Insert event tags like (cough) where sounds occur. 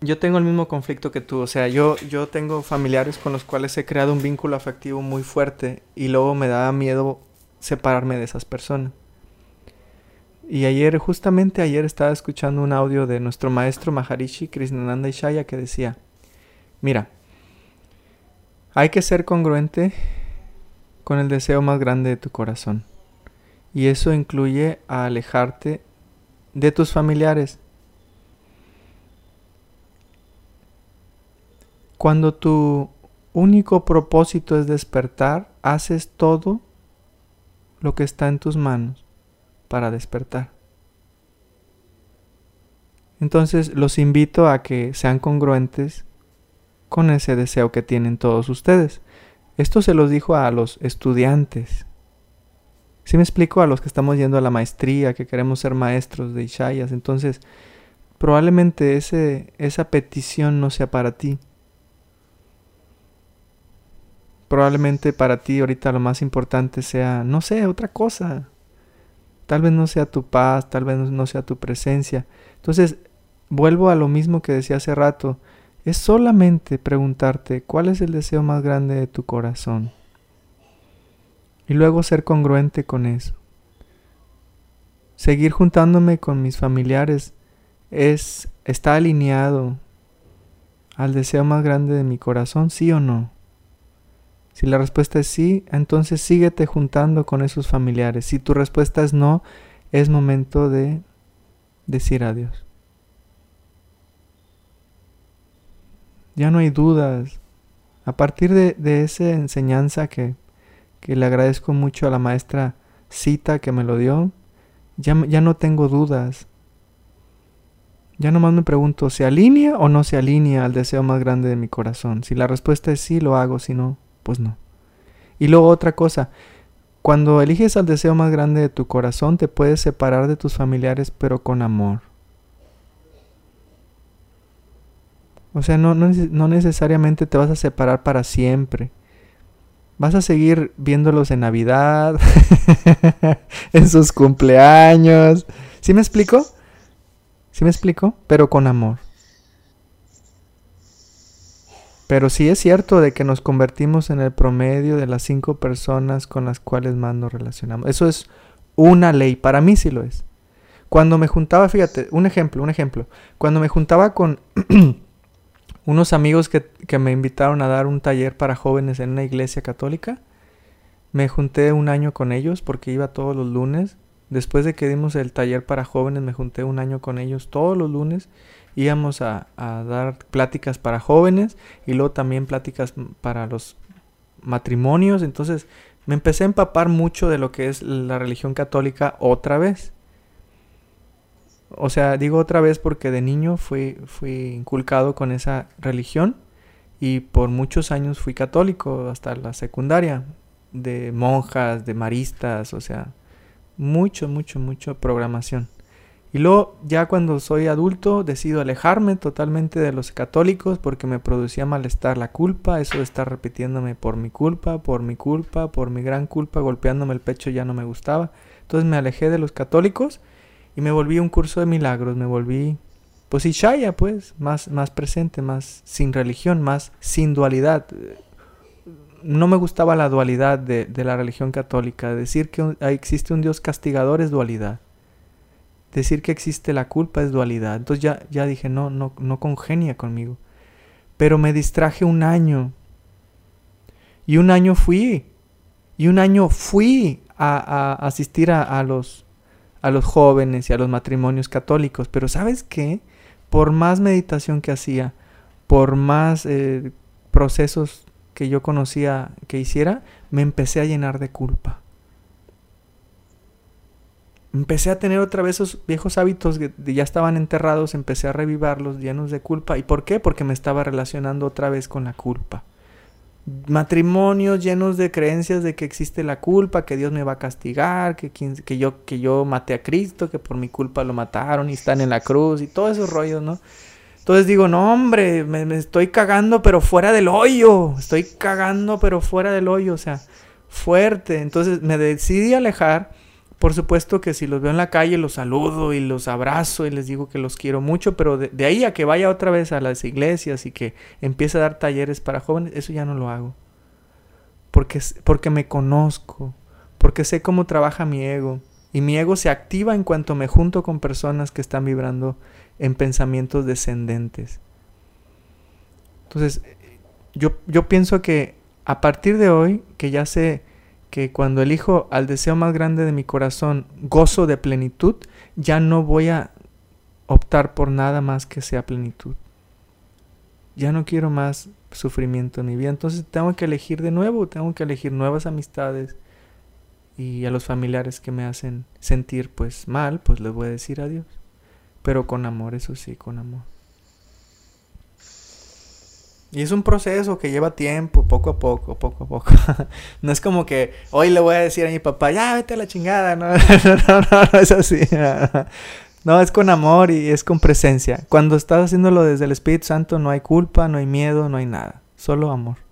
yo tengo el mismo conflicto que tú, o sea, yo, yo tengo familiares con los cuales he creado un vínculo afectivo muy fuerte y luego me da miedo separarme de esas personas. Y ayer, justamente ayer estaba escuchando un audio de nuestro maestro Maharishi Krishnananda Ishaya que decía, mira, hay que ser congruente con el deseo más grande de tu corazón. Y eso incluye alejarte de tus familiares. Cuando tu único propósito es despertar, haces todo lo que está en tus manos para despertar. Entonces los invito a que sean congruentes con ese deseo que tienen todos ustedes. Esto se los dijo a los estudiantes. Si me explico a los que estamos yendo a la maestría, que queremos ser maestros de Ishayas, entonces probablemente ese, esa petición no sea para ti. Probablemente para ti ahorita lo más importante sea, no sé, otra cosa. Tal vez no sea tu paz, tal vez no sea tu presencia. Entonces, vuelvo a lo mismo que decía hace rato. Es solamente preguntarte cuál es el deseo más grande de tu corazón. Y luego ser congruente con eso. Seguir juntándome con mis familiares es está alineado al deseo más grande de mi corazón, sí o no. Si la respuesta es sí, entonces síguete juntando con esos familiares. Si tu respuesta es no, es momento de decir adiós. Ya no hay dudas. A partir de, esa enseñanza que, que, le agradezco mucho a la maestra Cita que me lo dio, ya, ya no tengo dudas. Ya nomás me pregunto, ¿se alinea o no se alinea al deseo más grande de mi corazón? Si la respuesta es sí, lo hago, si no, pues no. Y luego otra cosa, cuando eliges al deseo más grande de tu corazón, te puedes separar de tus familiares, pero con amor. O sea, no, no, necesariamente te vas a separar para siempre. Vas a seguir viéndolos en Navidad, (laughs) en sus cumpleaños. ¿Sí me explico? ¿Sí me explico? Pero con amor. Pero sí es cierto de que nos convertimos en el promedio de las cinco personas con las cuales más nos relacionamos. Eso es una ley, para mí sí lo es. Cuando me juntaba, fíjate, un ejemplo, un ejemplo. Cuando me juntaba con (clears throat) unos amigos que, que, me invitaron a dar un taller para jóvenes en una iglesia católica, me junté un año con ellos porque iba todos los lunes. Después de que dimos el taller para jóvenes, me junté un año con ellos todos los lunes íbamos a, dar pláticas para jóvenes y luego también pláticas para los matrimonios. Entonces me empecé a empapar mucho de lo que es la religión católica otra vez. O sea, digo otra vez porque de niño fui, fui inculcado con esa religión y por muchos años fui católico hasta la secundaria, de monjas, de maristas, o sea, mucho, mucho, mucho programación. Y luego ya cuando soy adulto decido alejarme totalmente de los católicos porque me producía malestar la culpa, eso de estar repitiéndome por mi culpa, por mi culpa, por mi gran culpa, golpeándome el pecho ya no me gustaba. Entonces me alejé de los católicos y me volví un curso de milagros, me volví pues Ishaya pues, más, más presente, más sin religión, más sin dualidad. No me gustaba la dualidad de, de la religión católica, decir que existe un Dios castigador es dualidad decir que existe la culpa es dualidad. Entonces ya, ya dije, no, no, no congenia conmigo. Pero me distraje un año. Y un año fui. Y un año fui a, asistir a, los, a los jóvenes y a los matrimonios católicos. Pero ¿sabes qué? Por más meditación que hacía, por más eh, procesos que yo conocía que hiciera, me empecé a llenar de culpa empecé a tener otra vez esos viejos hábitos que ya estaban enterrados, empecé a revivarlos llenos de culpa. ¿Y por qué? Porque me estaba relacionando otra vez con la culpa. Matrimonios llenos de creencias de que existe la culpa, que Dios me va a castigar, que, que, yo, que yo maté a Cristo, que por mi culpa lo mataron y están en la cruz y todos esos rollos, ¿no? Entonces digo, no hombre, me, estoy cagando pero fuera del hoyo, estoy cagando pero fuera del hoyo, o sea, fuerte. Entonces me decidí alejar por supuesto que si los veo en la calle los saludo y los abrazo y les digo que los quiero mucho, pero de, ahí a que vaya otra vez a las iglesias y que empiece a dar talleres para jóvenes, eso ya no lo hago. Porque, porque me conozco, porque sé cómo trabaja mi ego. Y mi ego se activa en cuanto me junto con personas que están vibrando en pensamientos descendentes. Entonces, yo, yo pienso que a partir de hoy, que ya sé que cuando elijo al deseo más grande de mi corazón gozo de plenitud, ya no voy a optar por nada más que sea plenitud. Ya no quiero más sufrimiento en mi vida. Entonces tengo que elegir de nuevo, tengo que elegir nuevas amistades y a los familiares que me hacen sentir pues mal, pues les voy a decir adiós. Pero con amor, eso sí, con amor. Y es un proceso que lleva tiempo, poco a poco, poco a poco. (laughs) no es como que hoy le voy a decir a mi papá, ya vete a la chingada. No, (laughs) no, no, no es así. (laughs) no, es con amor y es con presencia. Cuando estás haciéndolo desde el Espíritu Santo no hay culpa, no hay miedo, no hay nada. Solo amor.